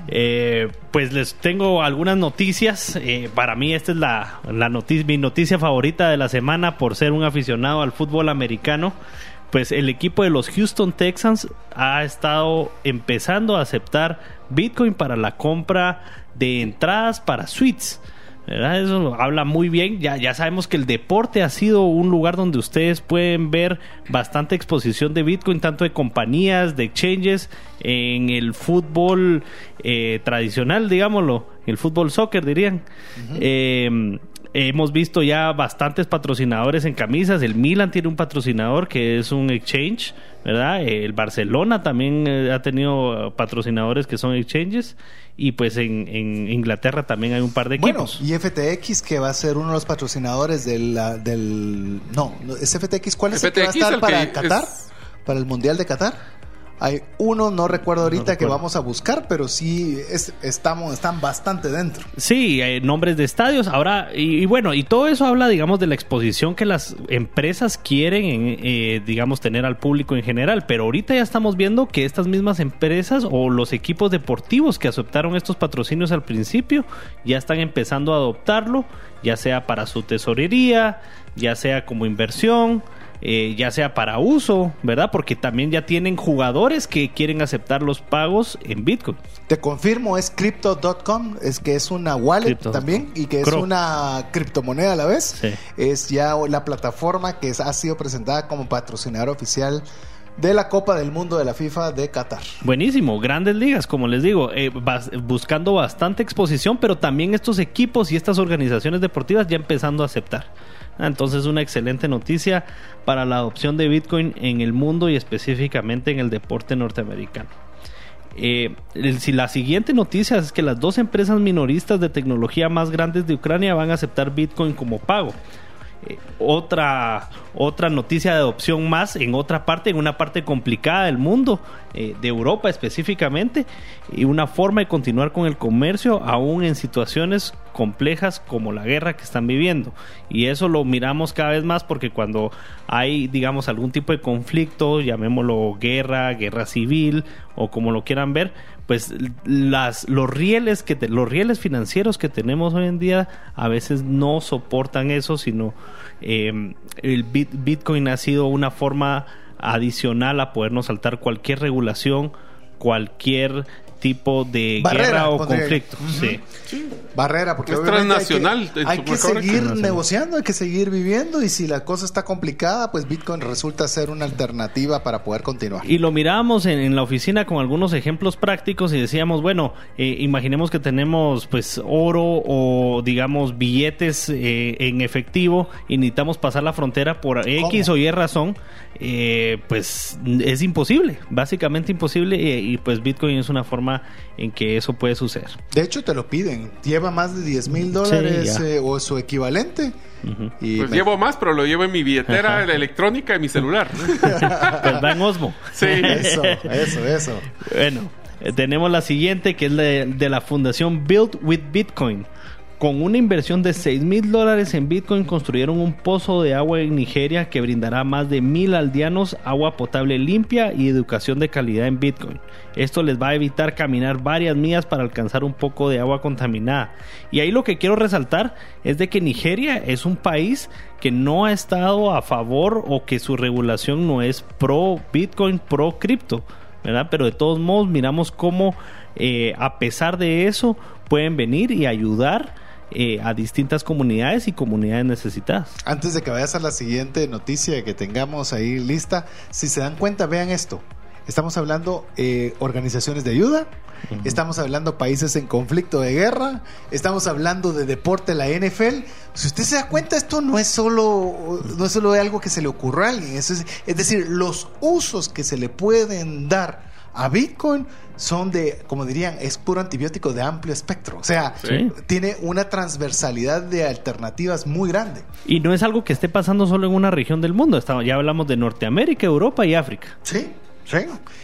Eh, pues les tengo algunas noticias. Eh, para mí esta es la, la noticia, mi noticia favorita de la semana por ser un aficionado al fútbol americano pues el equipo de los Houston Texans ha estado empezando a aceptar Bitcoin para la compra de entradas para suites. Eso habla muy bien. Ya, ya sabemos que el deporte ha sido un lugar donde ustedes pueden ver bastante exposición de Bitcoin, tanto de compañías, de exchanges, en el fútbol eh, tradicional, digámoslo, el fútbol soccer dirían. Hemos visto ya bastantes patrocinadores en camisas. El Milan tiene un patrocinador que es un exchange, ¿verdad? El Barcelona también eh, ha tenido patrocinadores que son exchanges. Y pues en, Inglaterra también hay un par de equipos. Bueno, y FTX que va a ser uno de los patrocinadores del... del no, ¿es FTX? ¿Cuál es el que va a estar para Qatar? ¿Para el Mundial de Qatar? Hay uno, no recuerdo ahorita, que vamos a buscar, pero sí estamos, están bastante dentro. Sí, hay nombres de estadios. Ahora, y, bueno, y todo eso habla, digamos, de la exposición que las empresas quieren, eh, digamos, tener al público en general. Pero ahorita ya estamos viendo que estas mismas empresas o los equipos deportivos que aceptaron estos patrocinios al principio ya están empezando a adoptarlo, ya sea para su tesorería, ya sea como inversión eh, ya sea para uso, ¿verdad? Porque también ya tienen jugadores que quieren aceptar los pagos en Bitcoin. Te confirmo, es crypto.com, es que es una wallet también y que es una criptomoneda a la vez. Sí. Es ya la plataforma que ha sido presentada como patrocinador oficial de la Copa del Mundo de la FIFA de Qatar. Buenísimo, grandes ligas, como les digo, eh, buscando bastante exposición, pero también estos equipos y estas organizaciones deportivas ya empezando a aceptar. Ah, Entonces, una excelente noticia para la adopción de Bitcoin en el mundo y específicamente en el deporte norteamericano. Eh, si la siguiente noticia es que las dos empresas minoristas de tecnología más grandes de Ucrania van a aceptar Bitcoin como pago. Eh, otra, otra noticia de adopción más en otra parte, en una parte complicada del mundo, eh, de Europa específicamente, y una forma de continuar con el comercio aún en situaciones complejas como la guerra que están viviendo. Y eso lo miramos cada vez más porque cuando hay, digamos, algún tipo de conflicto, llamémoslo guerra, guerra civil o como lo quieran ver, pues las los rieles que te- los rieles financieros que tenemos hoy en día a veces no soportan eso sino eh, el bit- Bitcoin ha sido una forma adicional a podernos saltar cualquier regulación cualquier tipo de Barrera, guerra o pondría conflicto Ujú. sí Barrera, porque Es transnacional, hay que, hay seguir negociando, hay que seguir viviendo y si la cosa está complicada, pues Bitcoin resulta ser una alternativa para poder continuar. Y lo mirábamos en, en la oficina con algunos ejemplos prácticos y decíamos, bueno, eh, imaginemos que tenemos pues oro o digamos billetes eh, en efectivo y necesitamos pasar la frontera por X ¿Cómo? o Y razón, eh, pues es imposible, básicamente imposible y, y, pues Bitcoin es una forma en que eso puede suceder. De hecho, te lo piden. Lleva más de 10 mil dólares eh, o su equivalente. Y Pues me- llevo más, pero lo llevo en mi billetera electrónica y mi celular. Pues va en Osmo. Sí. Eso, eso, eso. Bueno, eh, tenemos la siguiente que es de, de la fundación Build with Bitcoin. Con una inversión de 6 mil dólares en Bitcoin construyeron un pozo de agua en Nigeria que brindará a más de mil aldeanos agua potable limpia y educación de calidad en Bitcoin. Esto les va a evitar caminar varias millas para alcanzar un poco de agua contaminada. Y ahí lo que quiero resaltar es de que Nigeria es un país que no ha estado a favor o que su regulación no es pro Bitcoin, pro cripto. ¿verdad? Pero de todos modos miramos cómo eh, a pesar de eso pueden venir y ayudar eh, a distintas comunidades y comunidades necesitadas. Antes de que vayas a la siguiente noticia que tengamos ahí lista, si se dan cuenta, vean esto. Estamos hablando eh, organizaciones de ayuda, estamos hablando países en conflicto de guerra, estamos hablando de deporte, la NFL. Si usted se da cuenta, esto no es solo, no es solo algo que se le ocurrió a alguien, es decir, los usos que se le pueden dar a Bitcoin son de, como dirían, es puro antibiótico de amplio espectro. O sea, Sí. tiene una transversalidad de alternativas muy grande. Y no es algo que esté pasando solo en una región del mundo. Estamos- ya hablamos de Norteamérica, Europa y África. Sí, sí.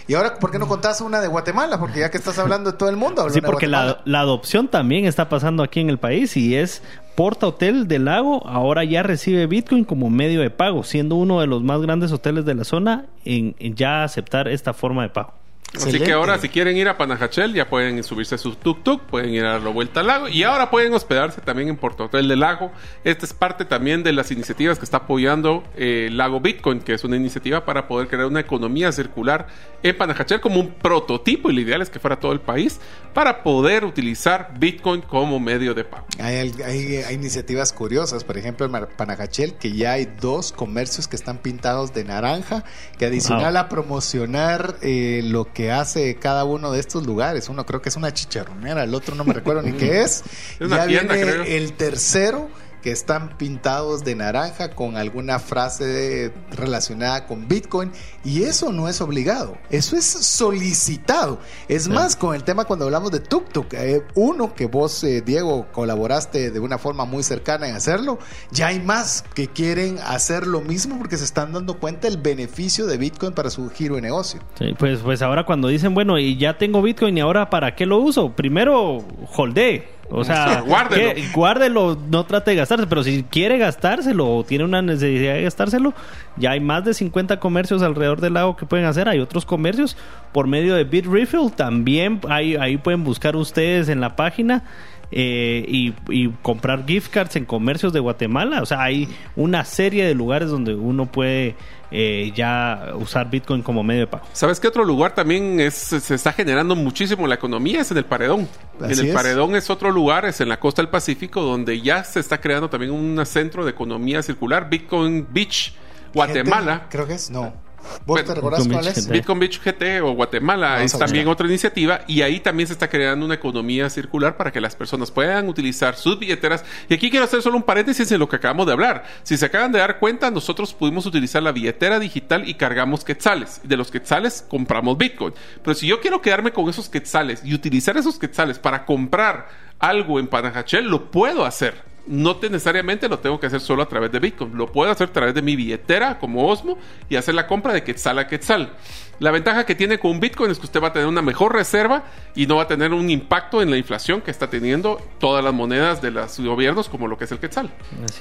Y ahora, ¿por qué no contás una de Guatemala? Porque ya que estás hablando de todo el mundo, Sí, porque la, la adopción también está pasando aquí en el país y es Porta Hotel del Lago ahora ya recibe Bitcoin como medio de pago, siendo uno de los más grandes hoteles de la zona en, en ya aceptar esta forma de pago. Así que ahora si quieren ir a Panajachel ya pueden subirse a su tuk-tuk, pueden ir a dar la vuelta al lago y ahora pueden hospedarse también en Porto Hotel del Lago. Esta es parte también de las iniciativas que está apoyando eh, el Lago Bitcoin, que es una iniciativa para poder crear una economía circular en Panajachel como un prototipo y lo ideal es que fuera todo el país para poder utilizar Bitcoin como medio de pago. Hay, hay- hay iniciativas curiosas, por ejemplo en Panajachel, que ya hay dos comercios que están pintados de naranja, que adicional Wow. a promocionar eh, lo que hace cada uno de estos lugares, uno creo que es una chicharronera, el otro no me recuerdo ni qué es, Es una ya viene creo. el tercero que están pintados de naranja con alguna frase de- relacionada con Bitcoin y eso no es obligado, eso es solicitado. Es Sí. más, con el tema cuando hablamos de Tuk Tuk, eh, uno que vos, eh, Diego, colaboraste de una forma muy cercana en hacerlo, ya hay más que quieren hacer lo mismo porque se están dando cuenta del beneficio de Bitcoin para su giro de negocio. Sí, pues, pues ahora cuando dicen, bueno, y ya tengo Bitcoin y ahora para qué lo uso, primero holdé. O sea, Guárdelo. que- guárdelo, no trate de gastarse, pero si quiere gastárselo o tiene una necesidad de gastárselo, ya hay más de 50 comercios alrededor del lago que pueden hacer. Hay otros comercios por medio de Bitrefill, también ahí, ahí pueden buscar ustedes en la página. eh, y, y comprar gift cards en comercios de Guatemala. O sea, hay una serie de lugares donde uno puede eh, ya usar Bitcoin como medio de pago. ¿Sabes qué otro lugar también es, se está generando muchísimo la economía? Es en el Paredón. Así en el es. Paredón es otro lugar, es en la costa del Pacífico, donde ya se está creando también un centro de economía circular, Bitcoin Beach, Guatemala. Creo que es, no. ¿Vos Bueno, te recordás Bitcoin cuál Beach es? GT. Bitcoin Beach GT o Guatemala Vamos es también otra iniciativa y ahí también se está creando una economía circular para que las personas puedan utilizar sus billeteras. Y aquí quiero hacer solo un paréntesis en lo que acabamos de hablar. Si se acaban de dar cuenta, nosotros pudimos utilizar la billetera digital y cargamos quetzales. De los quetzales compramos Bitcoin. Pero si yo quiero quedarme con esos quetzales y utilizar esos quetzales para comprar algo en Panajachel, lo puedo hacer. No te- necesariamente lo tengo que hacer solo a través de Bitcoin. Lo puedo hacer a través de mi billetera como Osmo y hacer la compra de quetzal a quetzal. La ventaja que tiene con un Bitcoin es que usted va a tener una mejor reserva y no va a tener un impacto en la inflación que está teniendo todas las monedas de los gobiernos como lo que es el quetzal.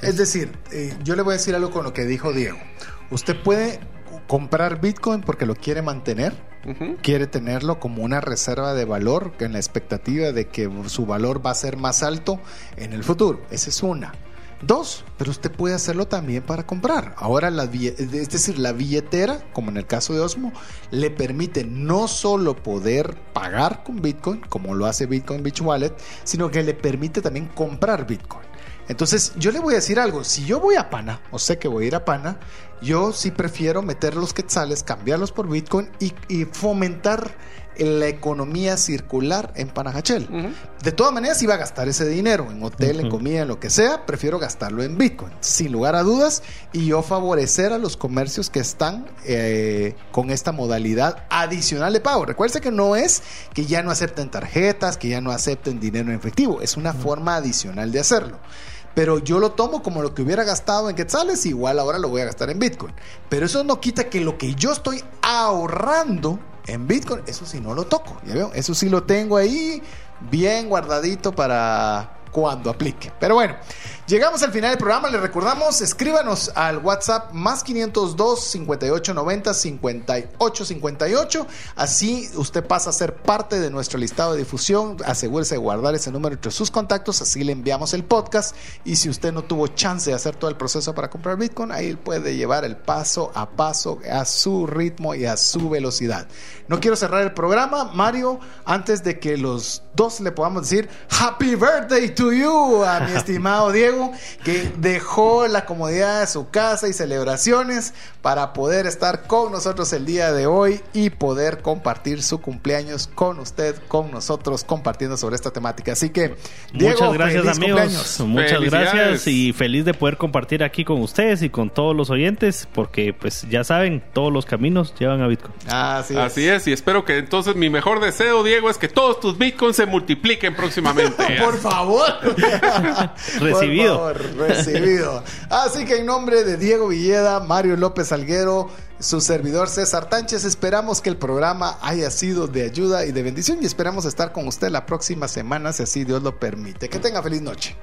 Es decir, eh, yo le voy a decir algo con lo que dijo Diego. Usted puede comprar Bitcoin porque lo quiere mantener, quiere tenerlo como una reserva de valor en la expectativa de que su valor va a ser más alto en el futuro. Esa es una. Dos, pero usted puede hacerlo también para comprar. Ahora, la, es decir, la billetera, como en el caso de Osmo, le permite no solo poder pagar con Bitcoin, como lo hace Bitcoin Beach Wallet, sino que le permite también comprar Bitcoin. Entonces, yo le voy a decir algo. Si yo voy a Pana, o sé que voy a ir a Pana, yo sí prefiero meter los quetzales, cambiarlos por Bitcoin y, y fomentar la economía circular en Panajachel. De todas maneras, iba a gastar ese dinero en hotel, en comida, en lo que sea, prefiero gastarlo en Bitcoin, sin lugar a dudas, y yo favorecer a los comercios que están eh, con esta modalidad adicional de pago. Recuerde que no es que ya no acepten tarjetas, que ya no acepten dinero en efectivo, es una forma adicional de hacerlo. Pero yo lo tomo como lo que hubiera gastado en quetzales, igual ahora lo voy a gastar en Bitcoin. Pero eso no quita que lo que yo estoy ahorrando en Bitcoin, eso sí no lo toco. ¿ya veo? Eso sí lo tengo ahí bien guardadito para cuando aplique. Pero bueno, llegamos al final del programa. Les recordamos, escríbanos al WhatsApp más 502 5890 5858. Así usted pasa a ser parte de nuestro listado de difusión. Asegúrese de guardar ese número entre sus contactos. Así le enviamos el podcast. Y si usted no tuvo chance de hacer todo el proceso para comprar Bitcoin, ahí puede llevar el paso a paso a su ritmo y a su velocidad. No quiero cerrar el programa, Mario, antes de que los dos le podamos decir Happy Birthday to you a mi estimado Diego, que dejó la comodidad de su casa y celebraciones para poder estar con nosotros el día de hoy y poder compartir su cumpleaños con usted, con nosotros, compartiendo sobre esta temática. Así que, Diego, Muchas gracias feliz amigos, cumpleaños. muchas gracias y feliz de poder compartir aquí con ustedes y con todos los oyentes porque pues ya saben, todos los caminos llevan a Bitcoin. Así es. Así es, y espero que entonces mi mejor deseo, Diego, es que todos tus bitcoins se multipliquen próximamente. Por favor. Recibido. Favor, recibido. Así que en nombre de Diego Villeda, Mario López Alguero, su servidor César Tánchez, esperamos que el programa haya sido de ayuda y de bendición y esperamos estar con usted la próxima semana, si así Dios lo permite. Que tenga feliz noche.